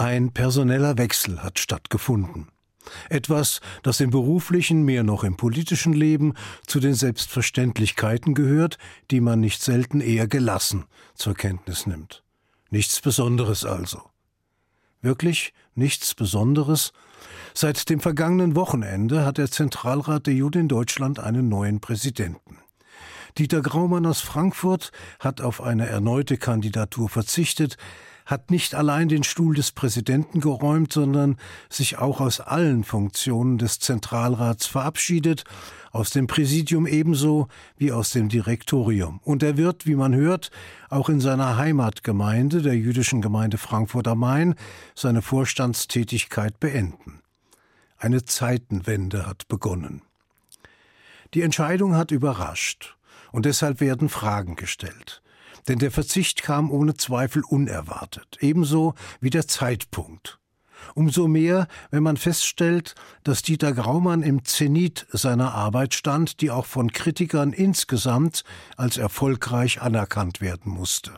Ein personeller Wechsel hat stattgefunden. Etwas, das im beruflichen, mehr noch im politischen Leben zu den Selbstverständlichkeiten gehört, die man nicht selten eher gelassen zur Kenntnis nimmt. Nichts Besonderes also. Wirklich nichts Besonderes? Seit dem vergangenen Wochenende hat der Zentralrat der Juden in Deutschland einen neuen Präsidenten. Dieter Graumann aus Frankfurt hat auf eine erneute Kandidatur verzichtet, hat nicht allein den Stuhl des Präsidenten geräumt, sondern sich auch aus allen Funktionen des Zentralrats verabschiedet, aus dem Präsidium ebenso wie aus dem Direktorium. Und er wird, wie man hört, auch in seiner Heimatgemeinde, der jüdischen Gemeinde Frankfurt am Main, seine Vorstandstätigkeit beenden. Eine Zeitenwende hat begonnen. Die Entscheidung hat überrascht, und deshalb werden Fragen gestellt. Denn der Verzicht kam ohne Zweifel unerwartet, ebenso wie der Zeitpunkt. Umso mehr, wenn man feststellt, dass Dieter Graumann im Zenit seiner Arbeit stand, die auch von Kritikern insgesamt als erfolgreich anerkannt werden musste.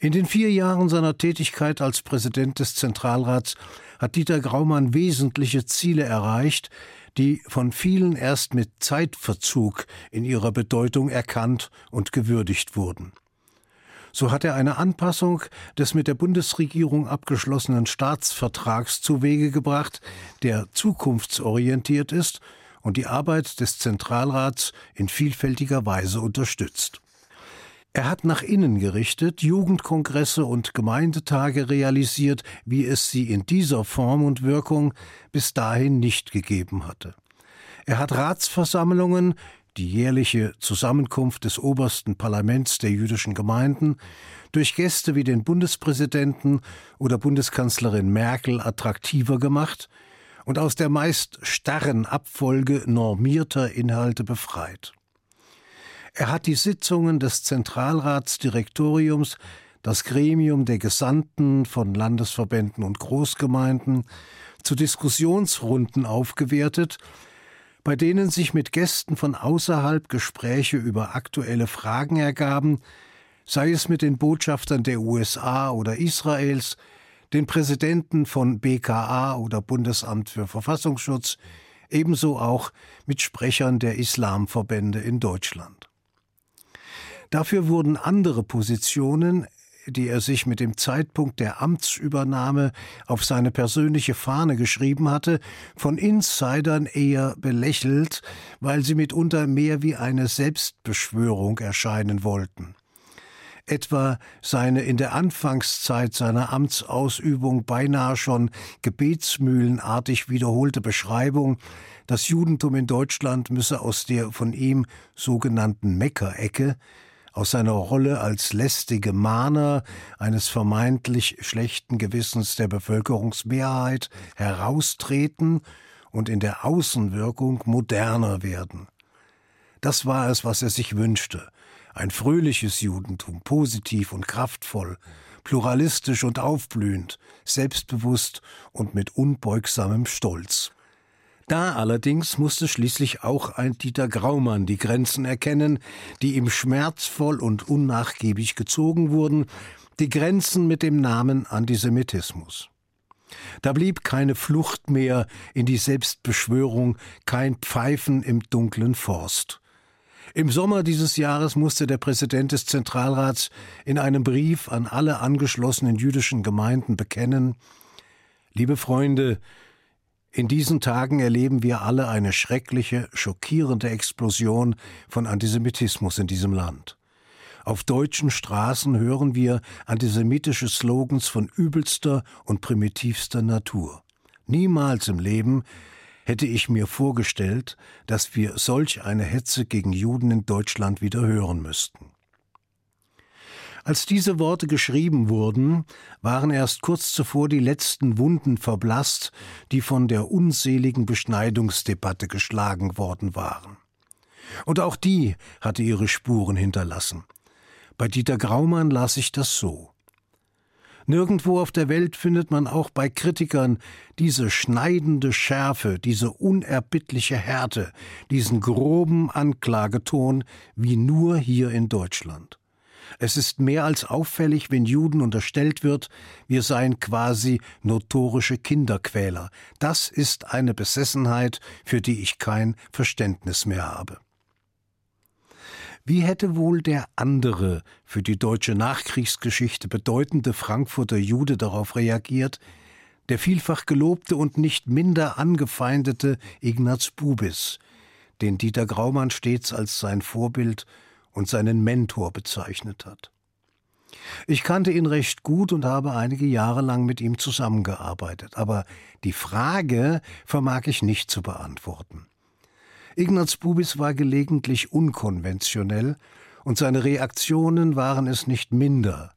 In den vier Jahren seiner Tätigkeit als Präsident des Zentralrats hat Dieter Graumann wesentliche Ziele erreicht, die von vielen erst mit Zeitverzug in ihrer Bedeutung erkannt und gewürdigt wurden. So hat er eine Anpassung des mit der Bundesregierung abgeschlossenen Staatsvertrags zu Wege gebracht, der zukunftsorientiert ist und die Arbeit des Zentralrats in vielfältiger Weise unterstützt. Er hat nach innen gerichtet Jugendkongresse und Gemeindetage realisiert, wie es sie in dieser Form und Wirkung bis dahin nicht gegeben hatte. Er hat Ratsversammlungen, die jährliche Zusammenkunft des obersten Parlaments der jüdischen Gemeinden, durch Gäste wie den Bundespräsidenten oder Bundeskanzlerin Merkel attraktiver gemacht und aus der meist starren Abfolge normierter Inhalte befreit. Er hat die Sitzungen des Zentralratsdirektoriums, das Gremium der Gesandten von Landesverbänden und Großgemeinden, zu Diskussionsrunden aufgewertet, bei denen sich mit Gästen von außerhalb Gespräche über aktuelle Fragen ergaben, sei es mit den Botschaftern der USA oder Israels, den Präsidenten von BKA oder Bundesamt für Verfassungsschutz, ebenso auch mit Sprechern der Islamverbände in Deutschland. Dafür wurden andere Positionen, die er sich mit dem Zeitpunkt der Amtsübernahme auf seine persönliche Fahne geschrieben hatte, von Insidern eher belächelt, weil sie mitunter mehr wie eine Selbstbeschwörung erscheinen wollten. Etwa seine in der Anfangszeit seiner Amtsausübung beinahe schon gebetsmühlenartig wiederholte Beschreibung, das Judentum in Deutschland müsse aus der von ihm sogenannten Meckerecke aus seiner Rolle als lästige Mahner eines vermeintlich schlechten Gewissens der Bevölkerungsmehrheit heraustreten und in der Außenwirkung moderner werden. Das war es, was er sich wünschte. Ein fröhliches Judentum, positiv und kraftvoll, pluralistisch und aufblühend, selbstbewusst und mit unbeugsamem Stolz. Da allerdings musste schließlich auch ein Dieter Graumann die Grenzen erkennen, die ihm schmerzvoll und unnachgiebig gezogen wurden, die Grenzen mit dem Namen Antisemitismus. Da blieb keine Flucht mehr in die Selbstbeschwörung, kein Pfeifen im dunklen Forst. Im Sommer dieses Jahres musste der Präsident des Zentralrats in einem Brief an alle angeschlossenen jüdischen Gemeinden bekennen Liebe Freunde, in diesen Tagen erleben wir alle eine schreckliche, schockierende Explosion von Antisemitismus in diesem Land. Auf deutschen Straßen hören wir antisemitische Slogans von übelster und primitivster Natur. Niemals im Leben hätte ich mir vorgestellt, dass wir solch eine Hetze gegen Juden in Deutschland wieder hören müssten. Als diese Worte geschrieben wurden, waren erst kurz zuvor die letzten Wunden verblasst, die von der unseligen Beschneidungsdebatte geschlagen worden waren. Und auch die hatte ihre Spuren hinterlassen. Bei Dieter Graumann las ich das so. Nirgendwo auf der Welt findet man auch bei Kritikern diese schneidende Schärfe, diese unerbittliche Härte, diesen groben Anklageton wie nur hier in Deutschland. Es ist mehr als auffällig, wenn Juden unterstellt wird, wir seien quasi notorische Kinderquäler. Das ist eine Besessenheit, für die ich kein Verständnis mehr habe. Wie hätte wohl der andere, für die deutsche Nachkriegsgeschichte bedeutende Frankfurter Jude darauf reagiert, der vielfach gelobte und nicht minder angefeindete Ignaz Bubis, den Dieter Graumann stets als sein Vorbild und seinen Mentor bezeichnet hat. Ich kannte ihn recht gut und habe einige Jahre lang mit ihm zusammengearbeitet, aber die Frage vermag ich nicht zu beantworten. Ignaz Bubis war gelegentlich unkonventionell und seine Reaktionen waren es nicht minder.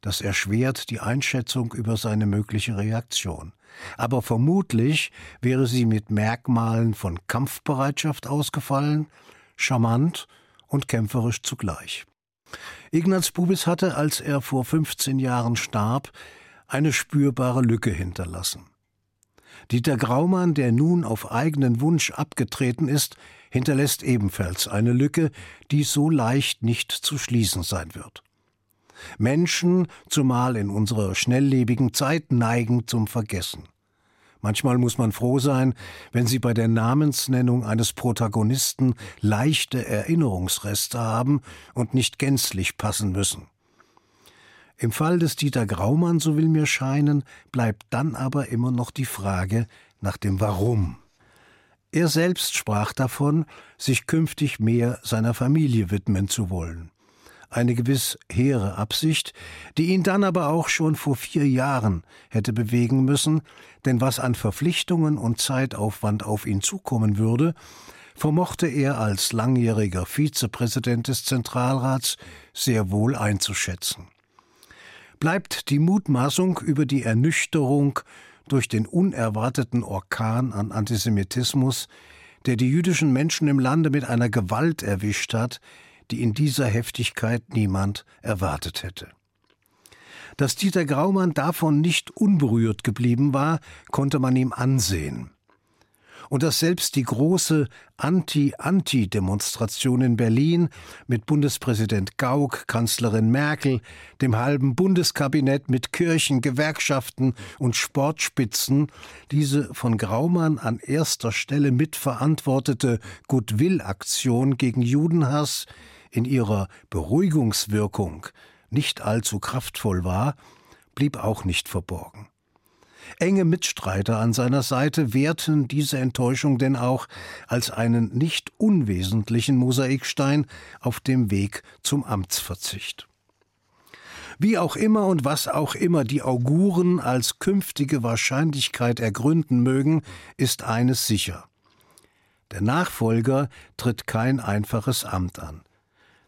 Das erschwert die Einschätzung über seine mögliche Reaktion. Aber vermutlich wäre sie mit Merkmalen von Kampfbereitschaft ausgefallen, charmant und kämpferisch zugleich. Ignaz Bubis hatte, als er vor 15 Jahren starb, eine spürbare Lücke hinterlassen. Dieter Graumann, der nun auf eigenen Wunsch abgetreten ist, hinterlässt ebenfalls eine Lücke, die so leicht nicht zu schließen sein wird. Menschen, zumal in unserer schnelllebigen Zeit, neigen zum Vergessen. Manchmal muss man froh sein, wenn sie bei der Namensnennung eines Protagonisten leichte Erinnerungsreste haben und nicht gänzlich passen müssen. Im Fall des Dieter Graumann, so will mir scheinen, bleibt dann aber immer noch die Frage nach dem Warum. Er selbst sprach davon, sich künftig mehr seiner Familie widmen zu wollen. Eine gewiss hehre Absicht, die ihn dann aber auch schon vor vier Jahren hätte bewegen müssen, denn was an Verpflichtungen und Zeitaufwand auf ihn zukommen würde, vermochte er als langjähriger Vizepräsident des Zentralrats sehr wohl einzuschätzen. Bleibt die Mutmaßung über die Ernüchterung durch den unerwarteten Orkan an Antisemitismus, der die jüdischen Menschen im Lande mit einer Gewalt erwischt hat, die in dieser Heftigkeit niemand erwartet hätte. Dass Dieter Graumann davon nicht unberührt geblieben war, konnte man ihm ansehen und dass selbst die große Anti-Anti-Demonstration in Berlin mit Bundespräsident Gauck, Kanzlerin Merkel, dem halben Bundeskabinett mit Kirchen, Gewerkschaften und Sportspitzen diese von Graumann an erster Stelle mitverantwortete Goodwill-Aktion gegen Judenhass in ihrer Beruhigungswirkung nicht allzu kraftvoll war, blieb auch nicht verborgen. Enge Mitstreiter an seiner Seite werten diese Enttäuschung denn auch als einen nicht unwesentlichen Mosaikstein auf dem Weg zum Amtsverzicht. Wie auch immer und was auch immer die Auguren als künftige Wahrscheinlichkeit ergründen mögen, ist eines sicher. Der Nachfolger tritt kein einfaches Amt an.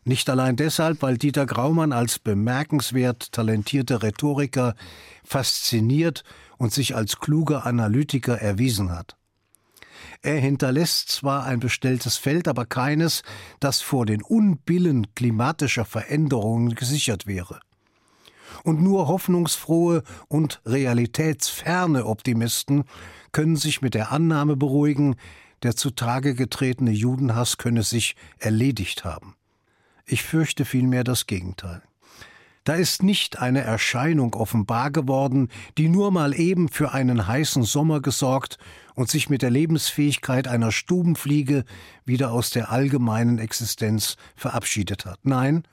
Nicht allein deshalb, weil Dieter Graumann als bemerkenswert talentierter Rhetoriker fasziniert und sich als kluger Analytiker erwiesen hat. Er hinterlässt zwar ein bestelltes Feld, aber keines, das vor den Unbillen klimatischer Veränderungen gesichert wäre. Und nur hoffnungsfrohe und realitätsferne Optimisten können sich mit der Annahme beruhigen, der zutage getretene Judenhass könne sich erledigt haben. Ich fürchte vielmehr das Gegenteil. Da ist nicht eine Erscheinung offenbar geworden, die nur mal eben für einen heißen Sommer gesorgt und sich mit der Lebensfähigkeit einer Stubenfliege wieder aus der allgemeinen Existenz verabschiedet hat. Nein,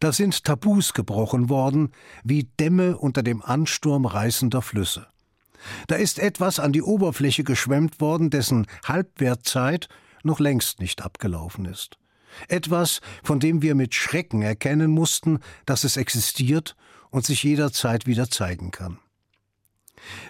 da sind Tabus gebrochen worden, wie Dämme unter dem Ansturm reißender Flüsse. Da ist etwas an die Oberfläche geschwemmt worden, dessen Halbwertzeit noch längst nicht abgelaufen ist. Etwas, von dem wir mit Schrecken erkennen mussten, dass es existiert und sich jederzeit wieder zeigen kann.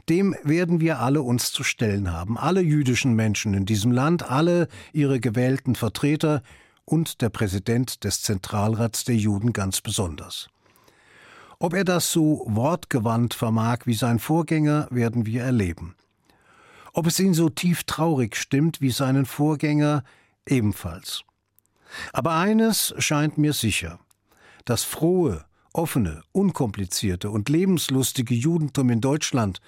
Dem werden wir alle uns zu stellen haben, alle jüdischen Menschen in diesem Land, alle ihre gewählten Vertreter und der Präsident des Zentralrats der Juden ganz besonders. Ob er das so wortgewandt vermag wie sein Vorgänger, werden wir erleben. Ob es ihn so tief traurig stimmt wie seinen Vorgänger, ebenfalls. Aber eines scheint mir sicher. Das frohe, offene, unkomplizierte und lebenslustige Judentum in Deutschland,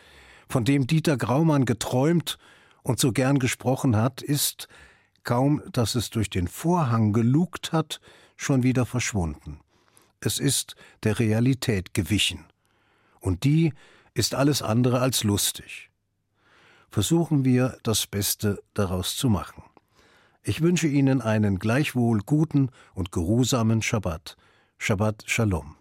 von dem Dieter Graumann geträumt und so gern gesprochen hat, ist, kaum dass es durch den Vorhang gelugt hat, schon wieder verschwunden. es ist der Realität gewichen. Und die ist alles andere als lustig. Versuchen wir, das Beste daraus zu machen. Ich wünsche Ihnen einen gleichwohl guten und geruhsamen Schabbat. Shabbat Shalom.